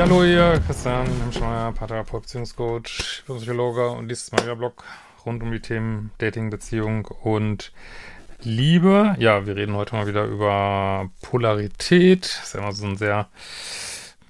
Ja, hallo hier, Christian Hemschmeier, Paartherapeut, Beziehungscoach, Psychologe und dieses Mal wieder Blog rund um die Themen Dating, Beziehung und Liebe. Ja, wir reden heute mal wieder über Polarität. Das ist ja immer so ein sehr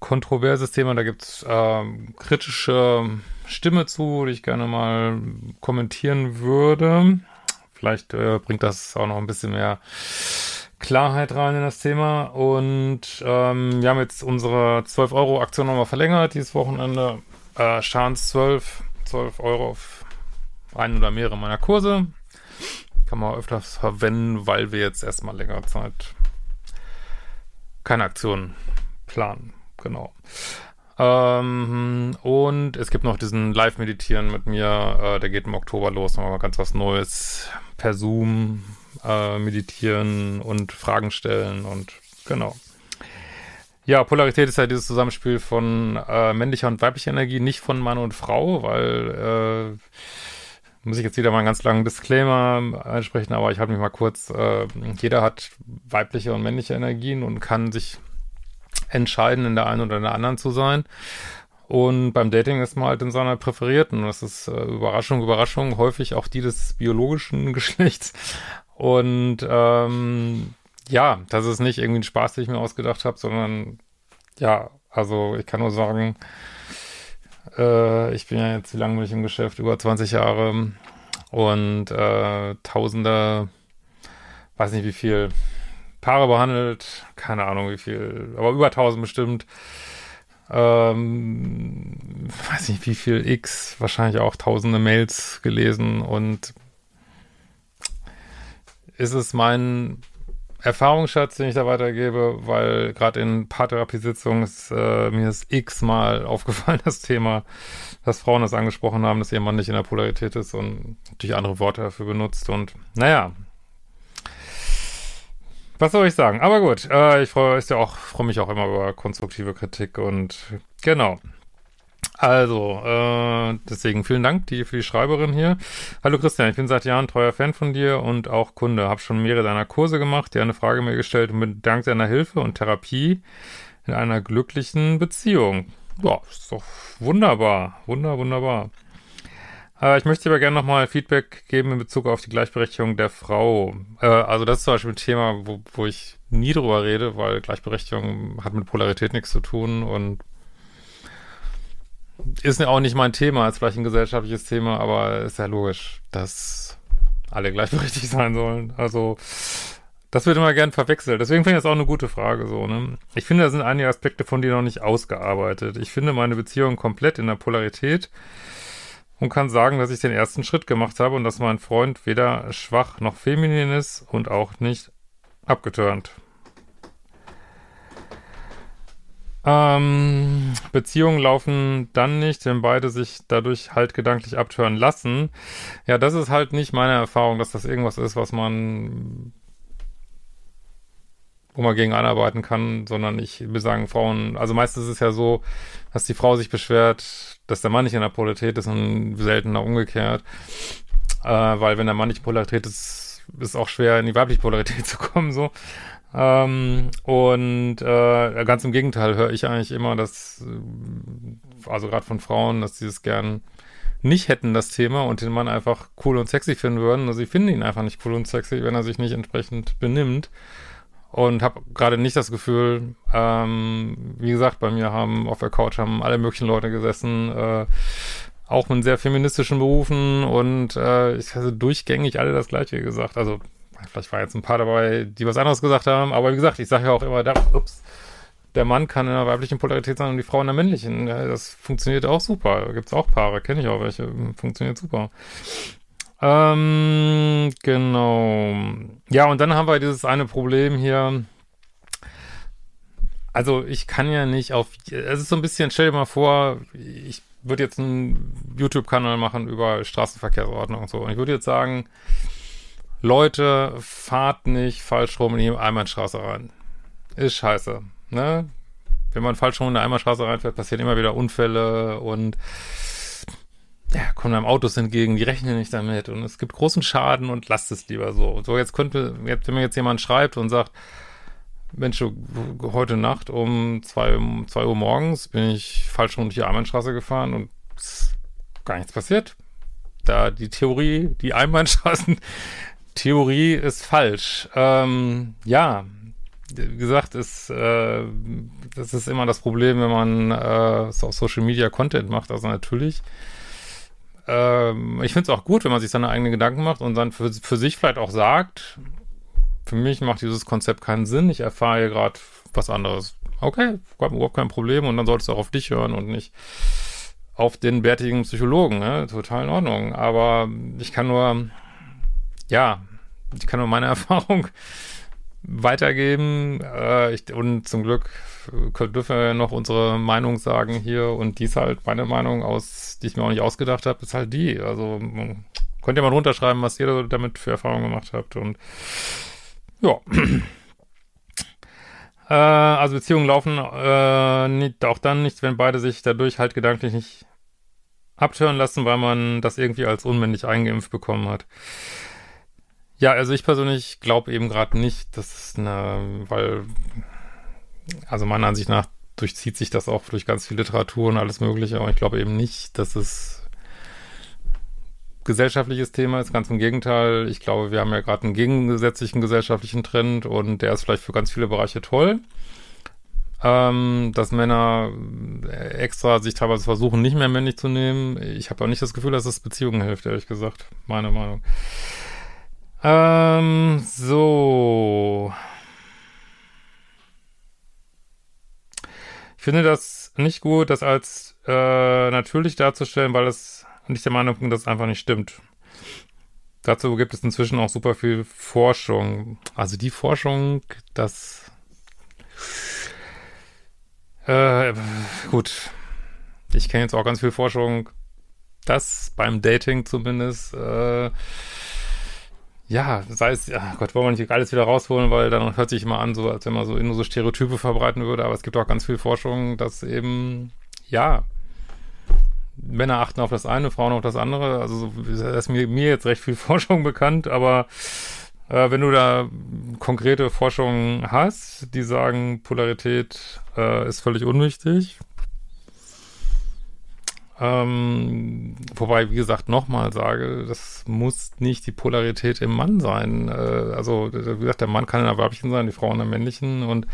kontroverses Thema. Da gibt es äh, kritische Stimme zu, die ich gerne mal kommentieren würde. Vielleicht äh, bringt das auch noch ein bisschen mehr Klarheit rein in das Thema. Und ähm, wir haben jetzt unsere 12-Euro-Aktion nochmal verlängert dieses Wochenende. Äh, Chance 12, 12 Euro auf einen oder mehrere meiner Kurse. Kann man öfters verwenden, weil wir jetzt erstmal längere Zeit keine Aktion planen. Genau. Ähm, und es gibt noch diesen Live-Meditieren mit mir, äh, der geht im Oktober los, nochmal ganz was Neues per Zoom äh, meditieren und Fragen stellen und genau. Ja, Polarität ist ja dieses Zusammenspiel von äh, männlicher und weiblicher Energie, nicht von Mann und Frau, weil äh, muss ich jetzt wieder mal einen ganz langen Disclaimer ansprechen, aber ich halte mich mal kurz. Äh, jeder hat weibliche und männliche Energien und kann sich entscheiden, in der einen oder in der anderen zu sein. Und beim Dating ist man halt in seiner Präferierten. Das ist äh, Überraschung, Überraschung, häufig auch die des biologischen Geschlechts. Und ähm, ja, das ist nicht irgendwie ein Spaß, den ich mir ausgedacht habe, sondern ja, also ich kann nur sagen, äh, ich bin ja jetzt, wie lange bin ich im Geschäft? Über 20 Jahre und äh, Tausende, weiß nicht wie viel, Paare behandelt, keine Ahnung wie viel, aber über 1000 bestimmt. Ähm, weiß nicht wie viel X, wahrscheinlich auch tausende Mails gelesen und ist es mein Erfahrungsschatz, den ich da weitergebe, weil gerade in Paartherapiesitzungen ist äh, mir ist x-mal aufgefallen, das Thema, dass Frauen das angesprochen haben, dass ihr Mann nicht in der Polarität ist und natürlich andere Worte dafür benutzt und naja. Was soll ich sagen? Aber gut, äh, ich freue ja freue mich auch immer über konstruktive Kritik und genau. Also, äh, deswegen vielen Dank die, für die Schreiberin hier. Hallo Christian, ich bin seit Jahren treuer Fan von dir und auch Kunde. Hab schon mehrere deiner Kurse gemacht, dir eine Frage mir gestellt und bin dank deiner Hilfe und Therapie in einer glücklichen Beziehung. Ja, ist doch wunderbar. Wunder, wunderbar. Äh, ich möchte aber gerne nochmal Feedback geben in Bezug auf die Gleichberechtigung der Frau. Äh, also das ist zum Beispiel ein Thema, wo, wo ich nie drüber rede, weil Gleichberechtigung hat mit Polarität nichts zu tun und ist auch nicht mein Thema, ist vielleicht ein gesellschaftliches Thema, aber ist ja logisch, dass alle gleichberechtigt sein sollen. Also, das wird immer gern verwechselt. Deswegen finde ich das auch eine gute Frage, so, ne? Ich finde, da sind einige Aspekte von dir noch nicht ausgearbeitet. Ich finde meine Beziehung komplett in der Polarität und kann sagen, dass ich den ersten Schritt gemacht habe und dass mein Freund weder schwach noch feminin ist und auch nicht abgeturnt. Ähm, Beziehungen laufen dann nicht, wenn beide sich dadurch halt gedanklich abtören lassen. Ja, das ist halt nicht meine Erfahrung, dass das irgendwas ist, was man, wo man gegen anarbeiten kann, sondern ich will sagen, Frauen, also meistens ist es ja so, dass die Frau sich beschwert, dass der Mann nicht in der Polarität ist und seltener umgekehrt. Äh, weil wenn der Mann nicht Polarität ist, ist auch schwer, in die weibliche Polarität zu kommen, so. Ähm, und äh, ganz im Gegenteil höre ich eigentlich immer, dass, äh, also gerade von Frauen, dass sie es gern nicht hätten, das Thema, und den Mann einfach cool und sexy finden würden. Also sie finden ihn einfach nicht cool und sexy, wenn er sich nicht entsprechend benimmt. Und habe gerade nicht das Gefühl, ähm, wie gesagt, bei mir haben auf der Couch haben alle möglichen Leute gesessen, äh, auch mit sehr feministischen Berufen und äh, ich hatte durchgängig alle das Gleiche gesagt. Also Vielleicht war jetzt ein paar dabei, die was anderes gesagt haben, aber wie gesagt, ich sage ja auch immer, da, ups, der Mann kann in der weiblichen Polarität sein und die Frau in der männlichen. Das funktioniert auch super. Da gibt es auch Paare, kenne ich auch welche. Funktioniert super. Ähm, genau. Ja, und dann haben wir dieses eine Problem hier. Also ich kann ja nicht auf, es ist so ein bisschen, stell dir mal vor, ich würde jetzt einen YouTube-Kanal machen über Straßenverkehrsordnung und so. Und ich würde jetzt sagen, Leute, fahrt nicht falsch rum in die Einbahnstraße rein. Ist scheiße, ne? Wenn man falsch rum in eine Einbahnstraße reinfährt, passieren immer wieder Unfälle und ja, kommen einem Autos entgegen, die rechnen nicht damit und es gibt großen Schaden und lasst es lieber so. So, jetzt könnte, jetzt, wenn mir jetzt jemand schreibt und sagt, Mensch, heute Nacht um zwei, um zwei Uhr morgens bin ich falsch rum durch die Einbahnstraße gefahren und gar nichts passiert. Da die Theorie, die Einbahnstraßen-Theorie ist falsch. Ähm, ja, wie gesagt, ist, äh, das ist immer das Problem, wenn man äh, auf Social Media Content macht. Also natürlich ähm, ich finde es auch gut, wenn man sich seine eigenen Gedanken macht und dann für, für sich vielleicht auch sagt, für mich macht dieses Konzept keinen Sinn, ich erfahre hier gerade was anderes. Okay, überhaupt kein Problem und dann solltest du auch auf dich hören und nicht auf den bärtigen Psychologen, ne? total in Ordnung. Aber ich kann nur, ja, ich kann nur meine Erfahrung weitergeben. Äh, ich, und zum Glück dürfen wir noch unsere Meinung sagen hier. Und die ist halt meine Meinung aus, die ich mir auch nicht ausgedacht habe, ist halt die. Also könnt ihr mal runterschreiben, was ihr damit für Erfahrungen gemacht habt. Und ja. äh, also Beziehungen laufen äh, nicht, auch dann nicht, wenn beide sich dadurch halt gedanklich nicht abtören lassen, weil man das irgendwie als unmännlich eingeimpft bekommen hat. Ja, also ich persönlich glaube eben gerade nicht, dass eine, weil, also meiner Ansicht nach durchzieht sich das auch durch ganz viel Literatur und alles Mögliche, aber ich glaube eben nicht, dass es gesellschaftliches Thema ist. Ganz im Gegenteil. Ich glaube, wir haben ja gerade einen gegensätzlichen gesellschaftlichen Trend und der ist vielleicht für ganz viele Bereiche toll. Ähm, dass Männer extra sich teilweise versuchen, nicht mehr männlich zu nehmen. Ich habe auch nicht das Gefühl, dass es Beziehungen hilft, ehrlich gesagt. Meine Meinung. Ähm, so. Ich finde das nicht gut, das als äh, natürlich darzustellen, weil es nicht der Meinung bin, dass es einfach nicht stimmt. Dazu gibt es inzwischen auch super viel Forschung. Also die Forschung, das äh, gut. Ich kenne jetzt auch ganz viel Forschung, das beim Dating zumindest äh, ja, sei es, ja Gott, wollen wir nicht alles wieder rausholen, weil dann hört sich immer an, so als wenn man so nur so Stereotype verbreiten würde, aber es gibt auch ganz viel Forschung, dass eben, ja, Männer achten auf das eine, Frauen auf das andere. Also da ist mir, mir jetzt recht viel Forschung bekannt, aber äh, wenn du da konkrete Forschung hast, die sagen, Polarität äh, ist völlig unwichtig, ähm, wobei, wie gesagt, nochmal sage, das muss nicht die Polarität im Mann sein. Äh, also, wie gesagt, der Mann kann in der Weibchen sein, die Frau in der männlichen. Und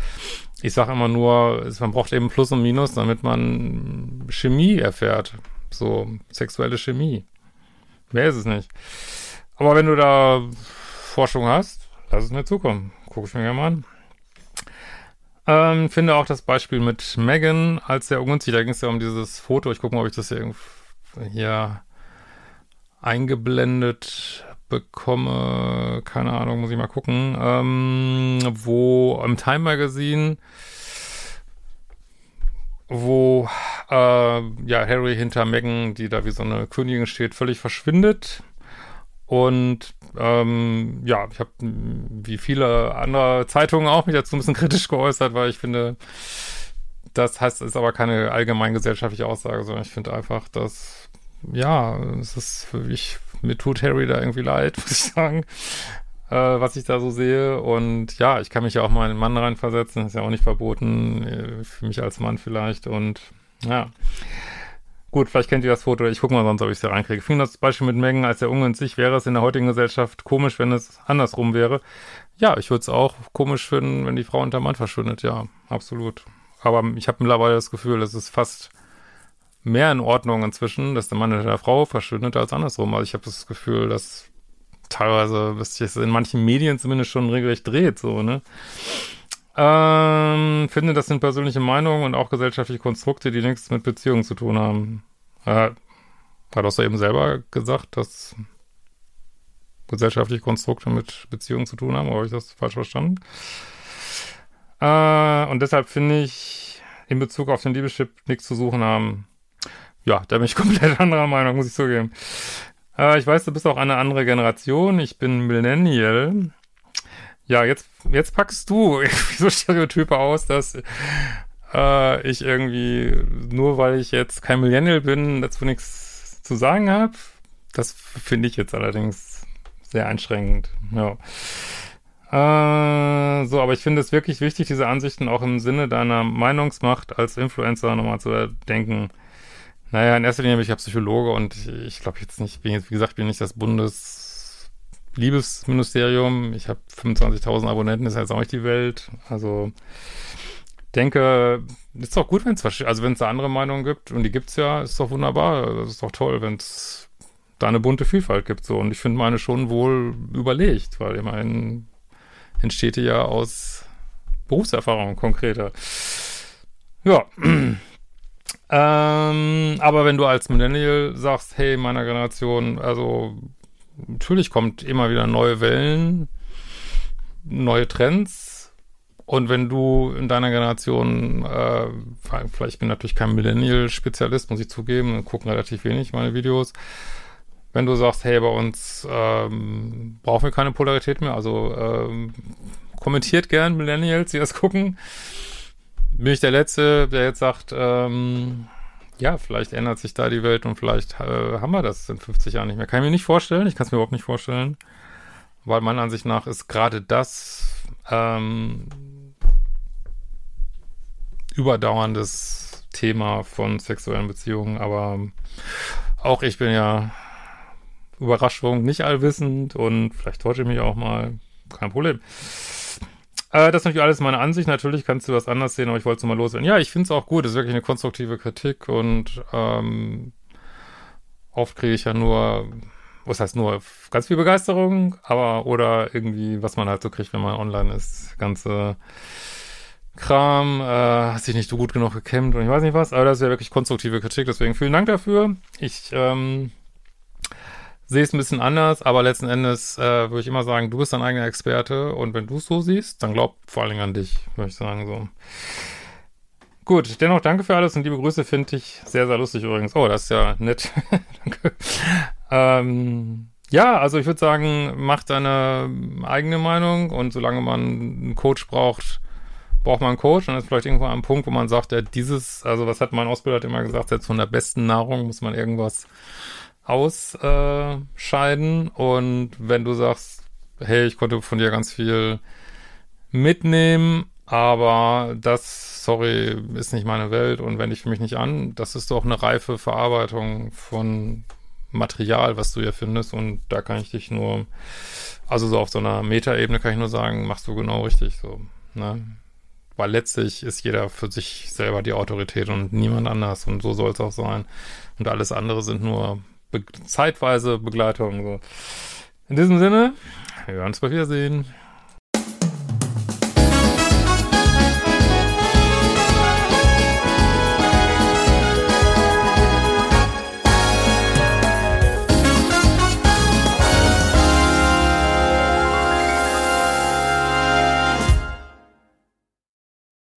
ich sage immer nur, man braucht eben Plus und Minus, damit man Chemie erfährt. So, sexuelle Chemie. Mehr ist es nicht. Aber wenn du da Forschung hast, lass es mir zukommen. Guck ich mir gerne mal an. Ähm, finde auch das Beispiel mit Megan als sehr ungünstig. Da ging es ja um dieses Foto. Ich gucke mal, ob ich das hier, hier eingeblendet bekomme. Keine Ahnung, muss ich mal gucken. Ähm, wo im Time Magazine, wo äh, ja Harry hinter Megan, die da wie so eine Königin steht, völlig verschwindet. Und ähm, ja, ich habe wie viele andere Zeitungen auch mich dazu ein bisschen kritisch geäußert, weil ich finde, das heißt, ist aber keine allgemeingesellschaftliche Aussage, sondern ich finde einfach, dass ja, es ist für mich, mir tut Harry da irgendwie leid, muss ich sagen, äh, was ich da so sehe. Und ja, ich kann mich ja auch mal in einen Mann reinversetzen, ist ja auch nicht verboten, äh, für mich als Mann vielleicht. Und ja. Gut, vielleicht kennt ihr das Foto. Ich gucke mal sonst, ob ich es hier reinkriege. Finde das Beispiel mit Mengen als sehr ungünstig. Wäre es in der heutigen Gesellschaft komisch, wenn es andersrum wäre? Ja, ich würde es auch komisch finden, wenn die Frau unter Mann verschwindet. Ja, absolut. Aber ich habe mittlerweile das Gefühl, es ist fast mehr in Ordnung inzwischen, dass der Mann hinter der Frau verschwindet, als andersrum. Also ich habe das Gefühl, dass teilweise, dass sich in manchen Medien zumindest schon regelrecht dreht, so, ne? Ähm, finde, das sind persönliche Meinungen und auch gesellschaftliche Konstrukte, die nichts mit Beziehungen zu tun haben. Äh, hat auch so eben selber gesagt, dass gesellschaftliche Konstrukte mit Beziehungen zu tun haben, oder habe ich das falsch verstanden? Äh, und deshalb finde ich, in Bezug auf den Liebeschip nichts zu suchen haben. Ja, da bin ich komplett anderer Meinung, muss ich zugeben. Äh, ich weiß, du bist auch eine andere Generation. Ich bin Millennial. Ja, jetzt, jetzt packst du so Stereotype aus, dass äh, ich irgendwie, nur weil ich jetzt kein Millennial bin, dazu nichts zu sagen habe. Das finde ich jetzt allerdings sehr einschränkend. Ja. Äh, so, aber ich finde es wirklich wichtig, diese Ansichten auch im Sinne deiner Meinungsmacht als Influencer nochmal zu denken. Naja, in erster Linie bin ich ja Psychologe und ich glaube jetzt nicht, bin jetzt, wie gesagt, bin nicht das Bundesliebesministerium. Ich habe 25.000 Abonnenten, ist jetzt auch nicht die Welt. Also denke, ist doch gut, wenn es also wenn es da andere Meinungen gibt und die gibt's ja, ist doch wunderbar. Das ist doch toll, wenn es da eine bunte Vielfalt gibt so und ich finde meine schon wohl überlegt, weil immerhin entsteht die ja aus Berufserfahrung konkreter. Ja. ähm, aber wenn du als Millennial sagst, hey, meiner Generation, also natürlich kommt immer wieder neue Wellen, neue Trends. Und wenn du in deiner Generation, äh, vielleicht bin ich natürlich kein Millennial-Spezialist, muss ich zugeben, gucken relativ wenig meine Videos, wenn du sagst, hey, bei uns ähm, brauchen wir keine Polarität mehr, also ähm, kommentiert gern Millennials, die das gucken. Bin ich der Letzte, der jetzt sagt, ähm, ja, vielleicht ändert sich da die Welt und vielleicht äh, haben wir das in 50 Jahren nicht mehr. Kann ich mir nicht vorstellen, ich kann es mir überhaupt nicht vorstellen, weil meiner Ansicht nach ist gerade das ähm, überdauerndes Thema von sexuellen Beziehungen, aber auch ich bin ja Überraschung, nicht allwissend und vielleicht täusche ich mich auch mal. Kein Problem. Äh, das ist natürlich alles meine Ansicht. Natürlich kannst du das anders sehen, aber ich wollte es mal loswerden. Ja, ich finde es auch gut. Es ist wirklich eine konstruktive Kritik und ähm, oft kriege ich ja nur, was heißt nur, ganz viel Begeisterung, aber oder irgendwie, was man halt so kriegt, wenn man online ist. Ganze Kram, äh, hat sich nicht so gut genug gekämmt und ich weiß nicht was, aber das ist ja wirklich konstruktive Kritik, deswegen vielen Dank dafür. Ich ähm, sehe es ein bisschen anders, aber letzten Endes äh, würde ich immer sagen, du bist dein eigener Experte und wenn du es so siehst, dann glaub vor allen Dingen an dich, würde ich sagen so. Gut, dennoch danke für alles und liebe Grüße finde ich sehr, sehr lustig übrigens. Oh, das ist ja nett. danke. Ähm, ja, also ich würde sagen, mach deine eigene Meinung und solange man einen Coach braucht, braucht man einen Coach und dann ist vielleicht irgendwo ein Punkt, wo man sagt, ja, dieses, also was hat mein Ausbilder immer gesagt, jetzt von der besten Nahrung muss man irgendwas ausscheiden. und wenn du sagst, hey, ich konnte von dir ganz viel mitnehmen, aber das, sorry, ist nicht meine Welt und wende ich mich nicht an, das ist doch eine reife Verarbeitung von Material, was du hier findest und da kann ich dich nur, also so auf so einer Metaebene kann ich nur sagen, machst du genau richtig so, ne? Weil letztlich ist jeder für sich selber die Autorität und niemand anders und so soll es auch sein. Und alles andere sind nur zeitweise Begleitung. So. In diesem Sinne, wir werden uns bald wiedersehen.